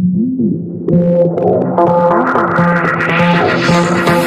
Thank you.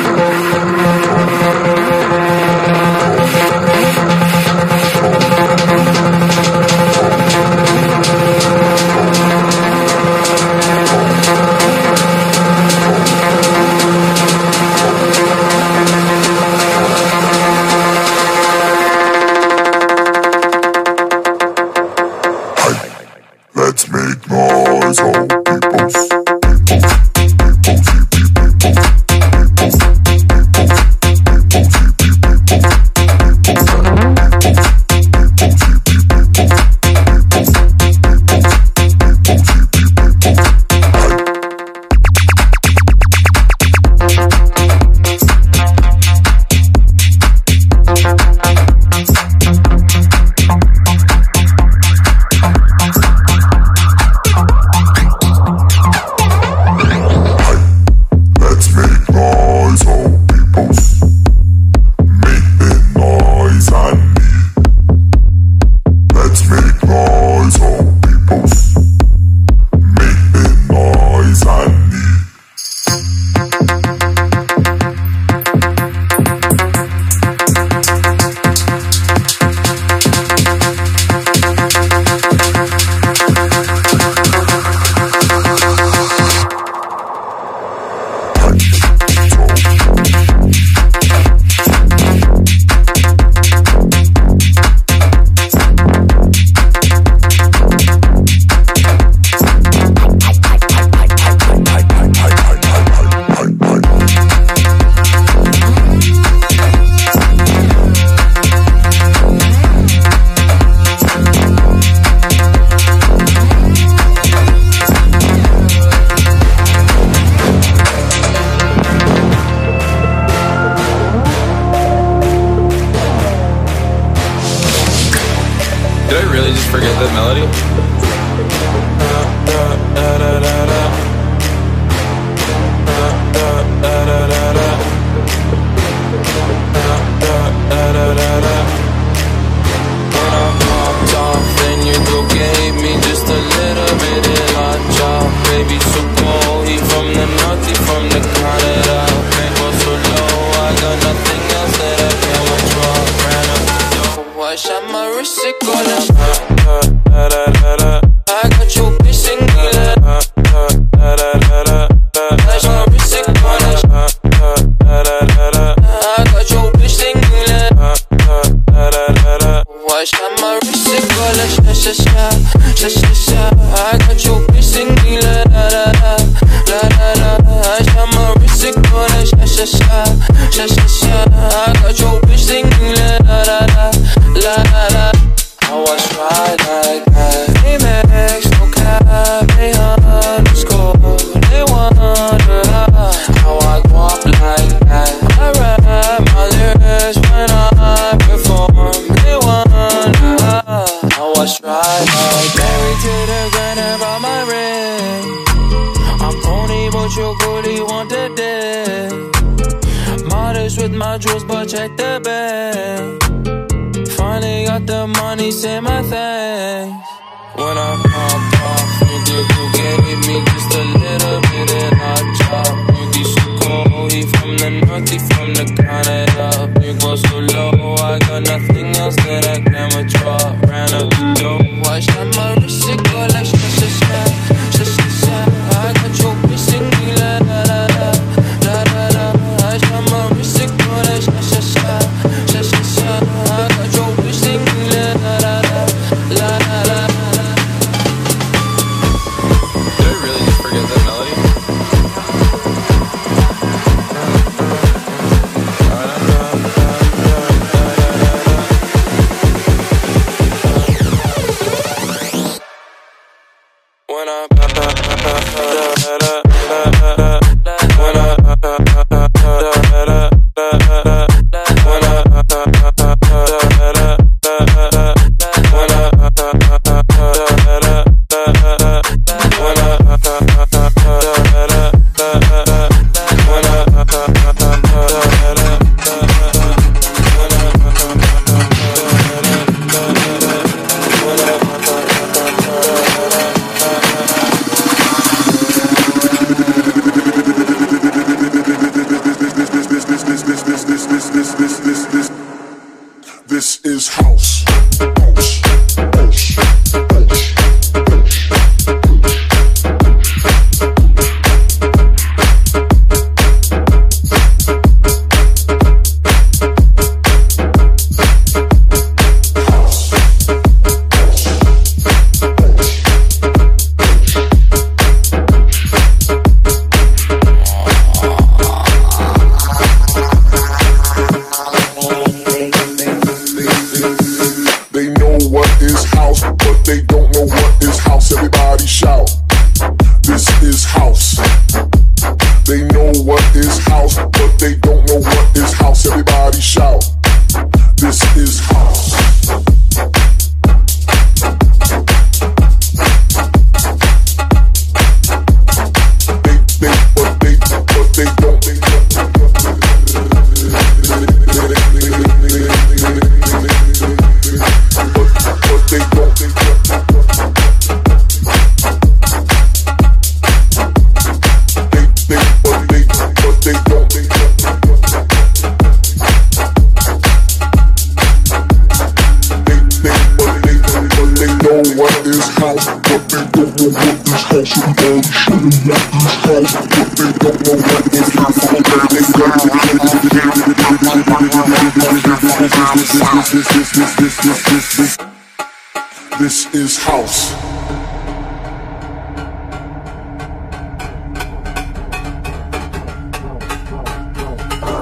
I shot my wrist and call it sha sha sha sha sha sha. I got your bitch singing la la la la la la la. I shot my wrist and call la sha sha sha sha sha sha. I got your with my jewels, but check the bag. Finally got the money, say my thanks. When I pop off, nigga, you gave me just a little bit and I drop. Nigga, so cold, he from the north, he from the Canada. Nigga, so low, I got nothing else that I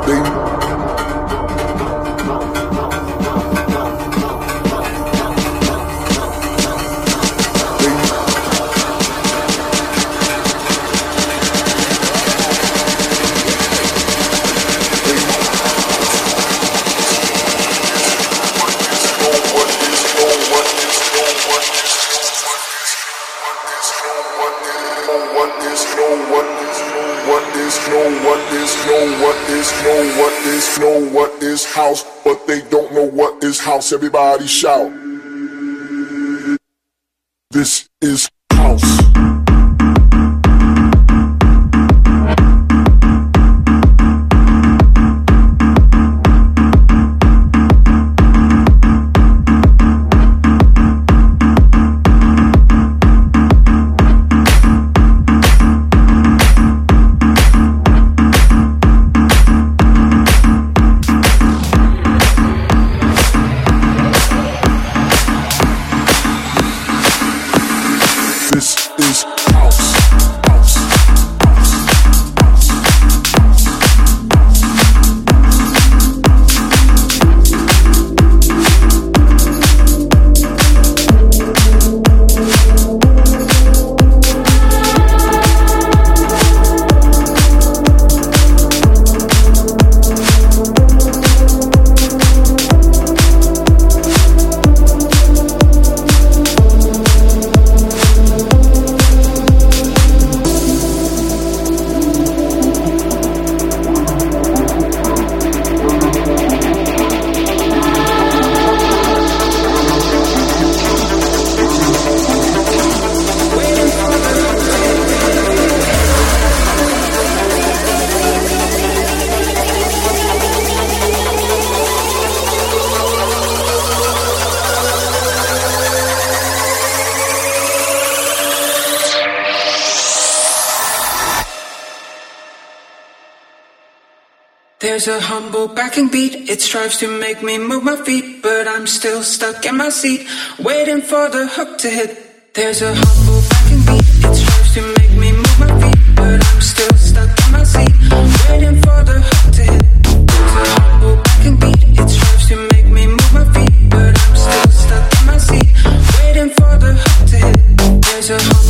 They Everybody shout. There's a humble backing beat, it strives to make me move my feet, but I'm still stuck in my seat, waiting for the hook to hit. There's a humble backing beat, it strives to make me move my feet, but I'm still stuck in my seat, waiting for the hook to hit. There's a humble backing beat, it strives to make me move my feet, but I'm still stuck in my seat, waiting for the hook to hit. There's a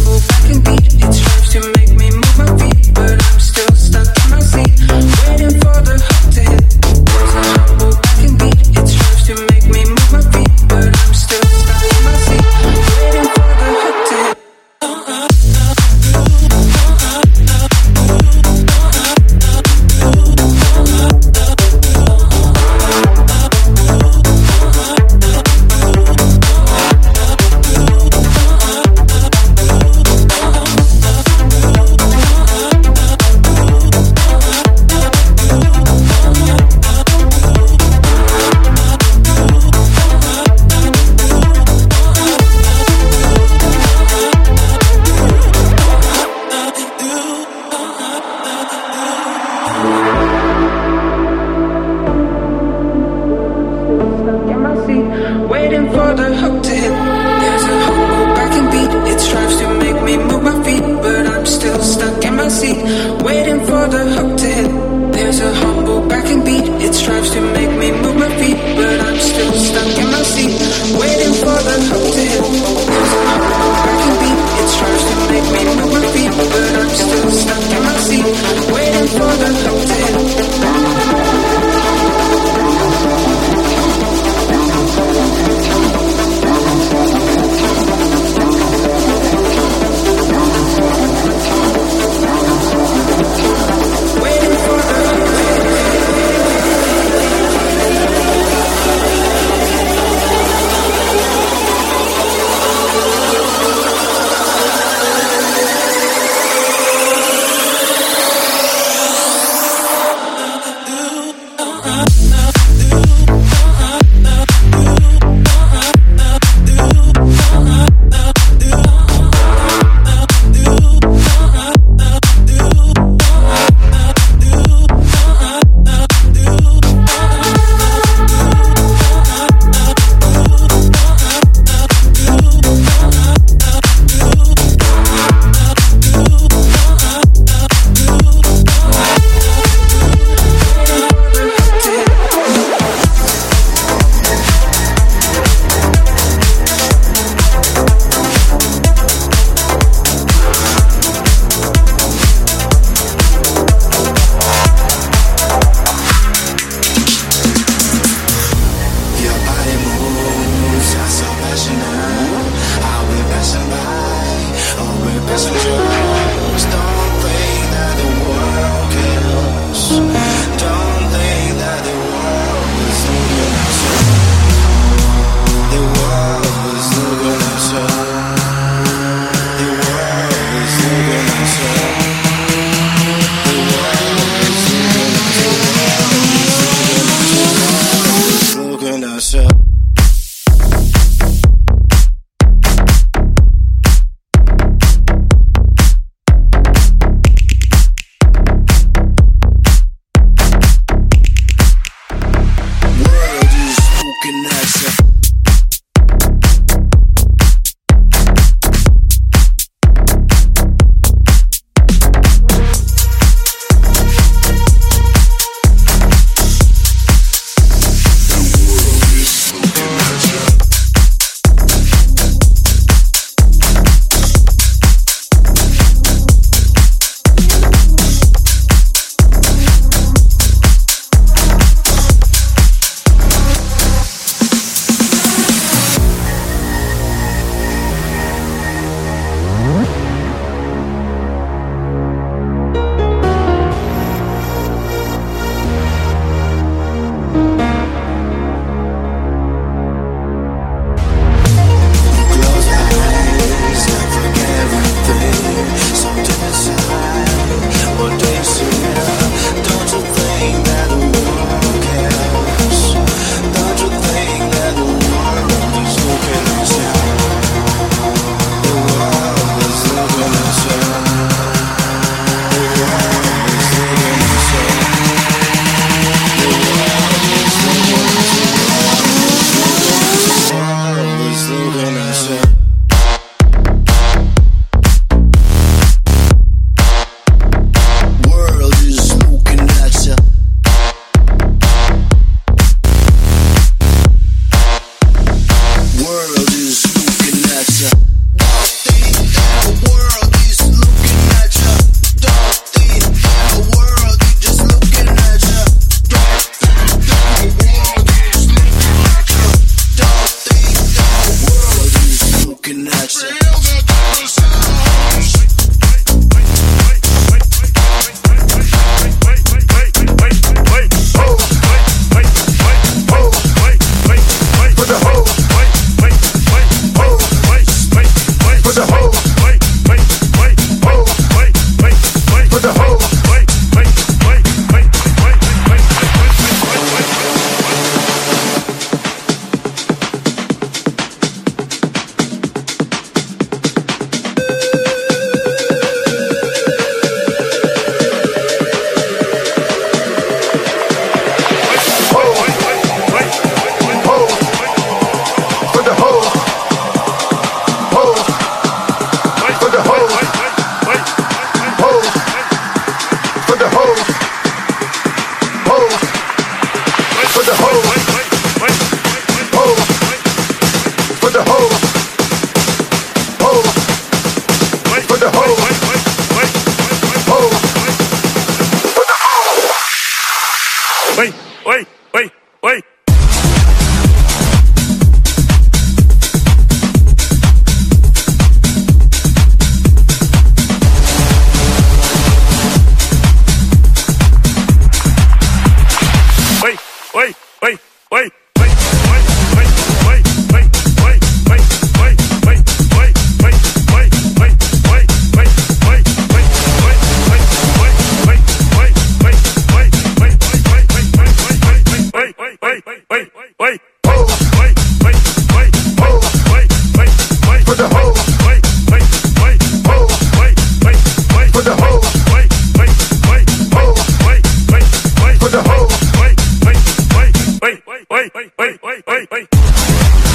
oi, oi, oi, oi, oi.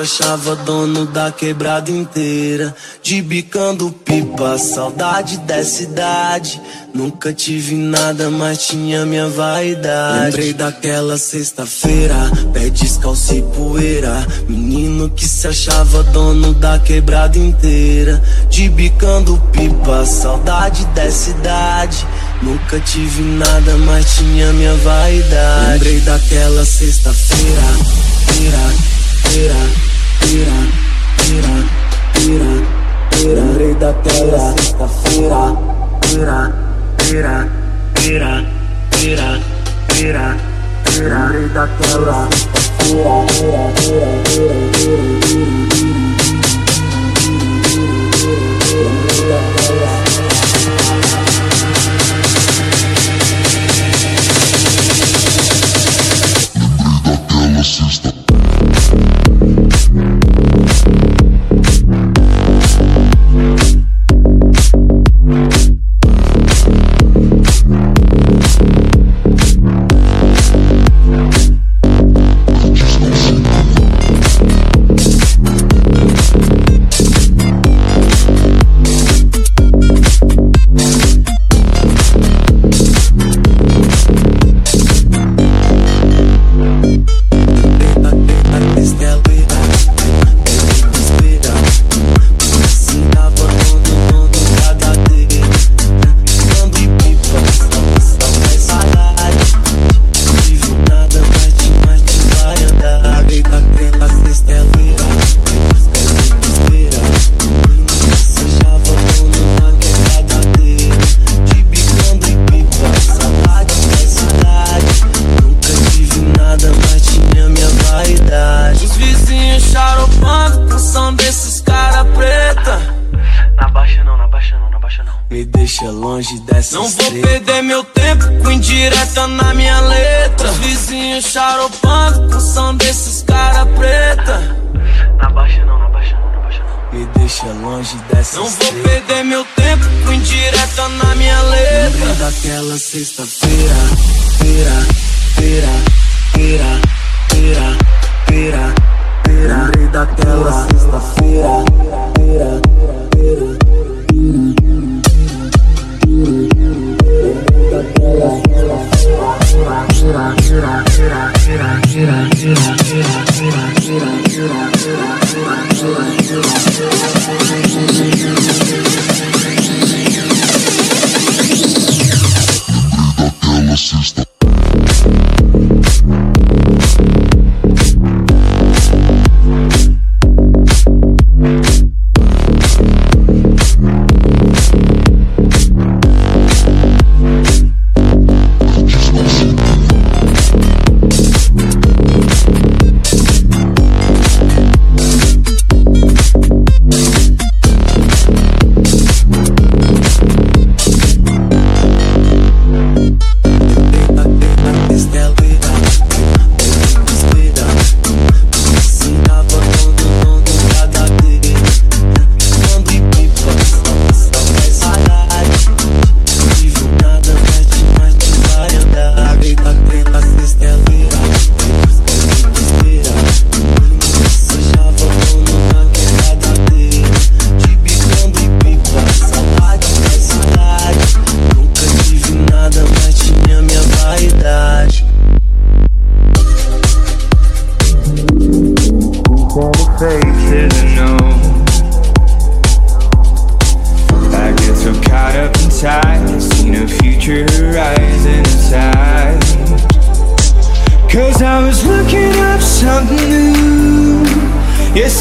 Achava dono da quebrada inteira. De bicando pipa, saudade dessa idade. Nunca tive nada, mas tinha minha vaidade. Lembrei daquela sexta-feira, pé descalço e poeira. Menino que se achava dono da quebrada inteira. De bicando pipa, saudade dessa idade. Nunca tive nada, mas tinha minha vaidade. Lembrei daquela sexta-feira. Pira, pira, pira, pira, pira, pira. Lembrei daquela sexta-feira. Pira, pira, pira, pira, pira, pira. Lembrei daquela sexta-feira. Pira, pira, pira, pira, pira, pira. the system. me deixa longe dessa Não vou perder meu tempo com indireta na minha letra. Lembra daquela sexta-feira Feira, feira, feira, feira, feira, feira. Lembrei daquela sexta-feira.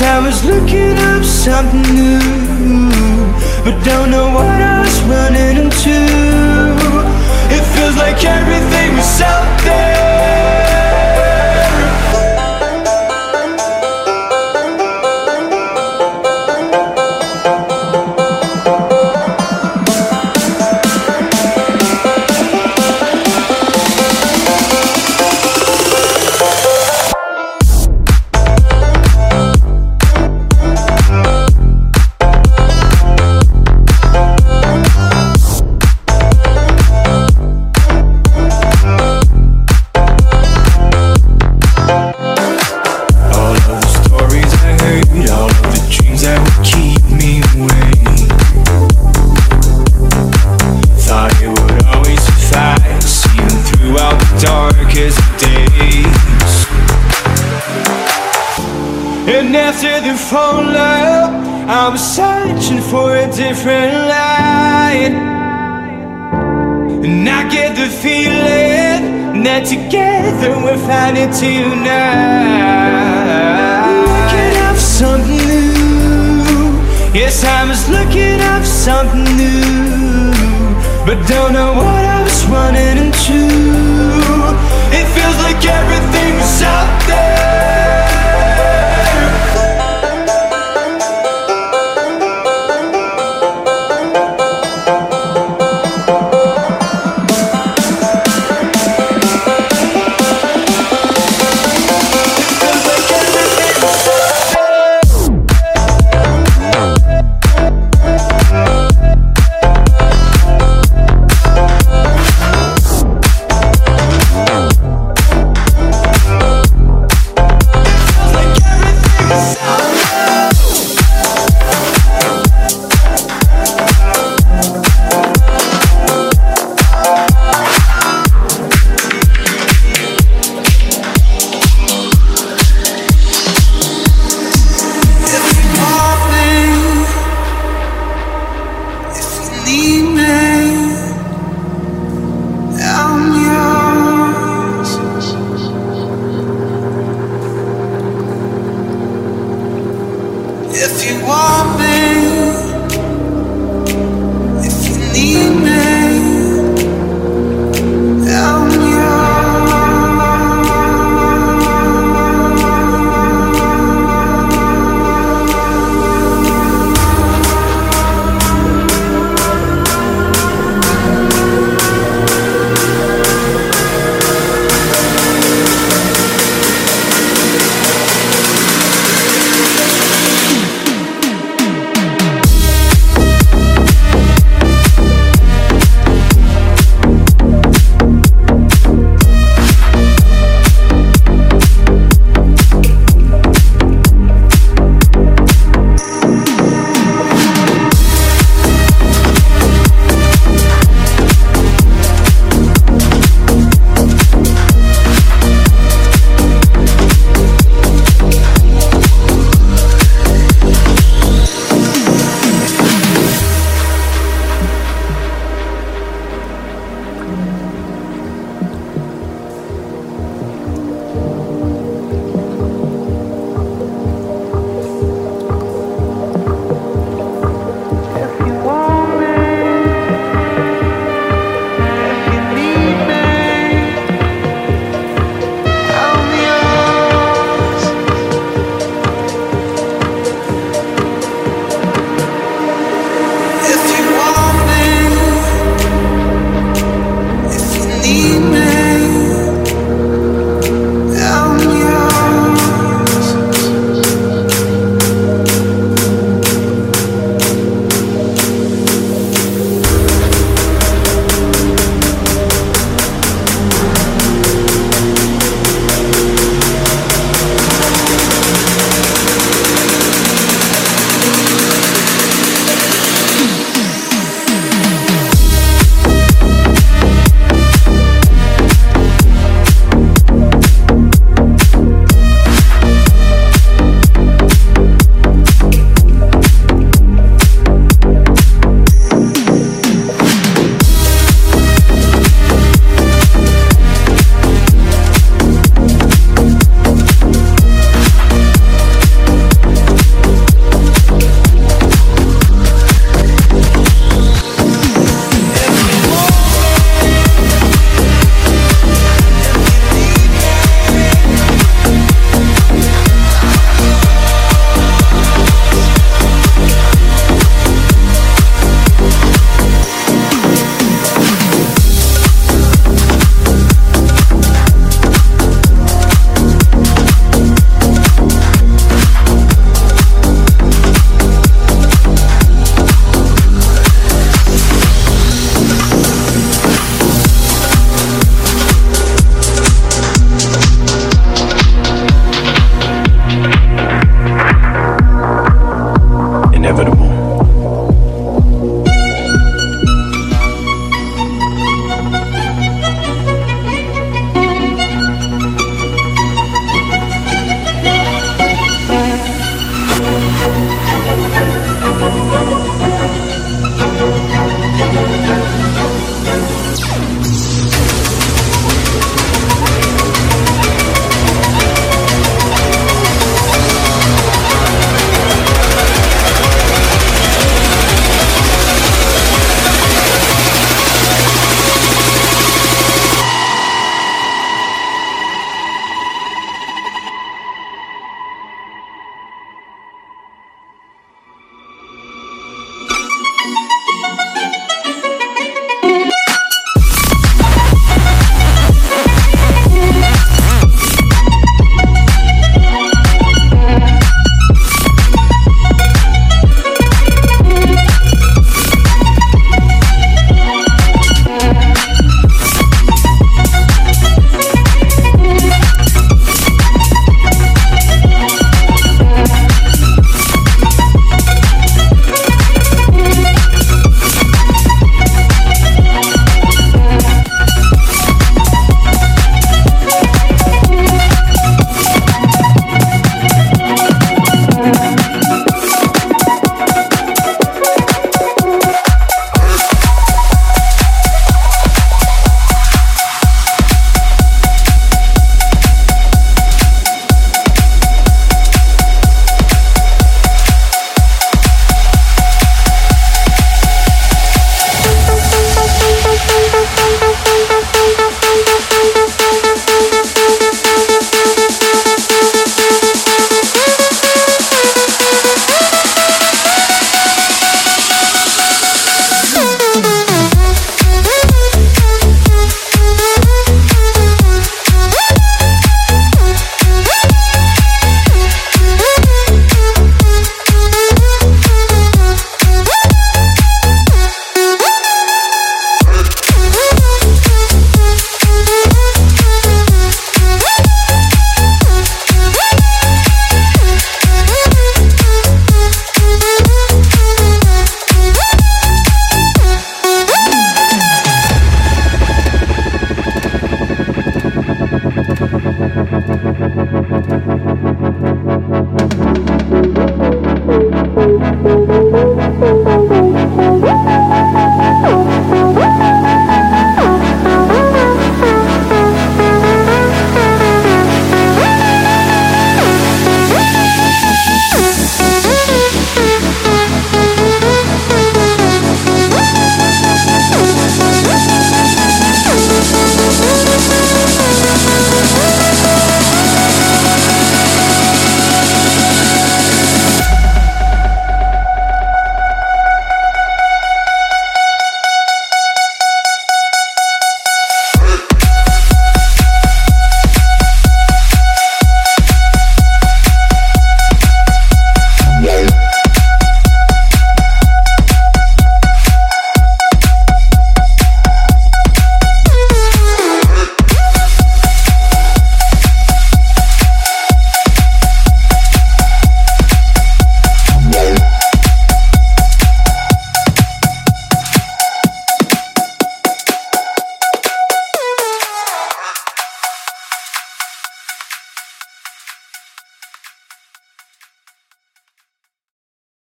I was looking up something new But don't know what I was running into. It feels like everything was out there. And after the phone love, I was searching for a different light. And I get the feeling that together we're finding tonight. Looking up something new. Yes, I was looking up something new. But don't know what I was running into. It feels like everything was out there.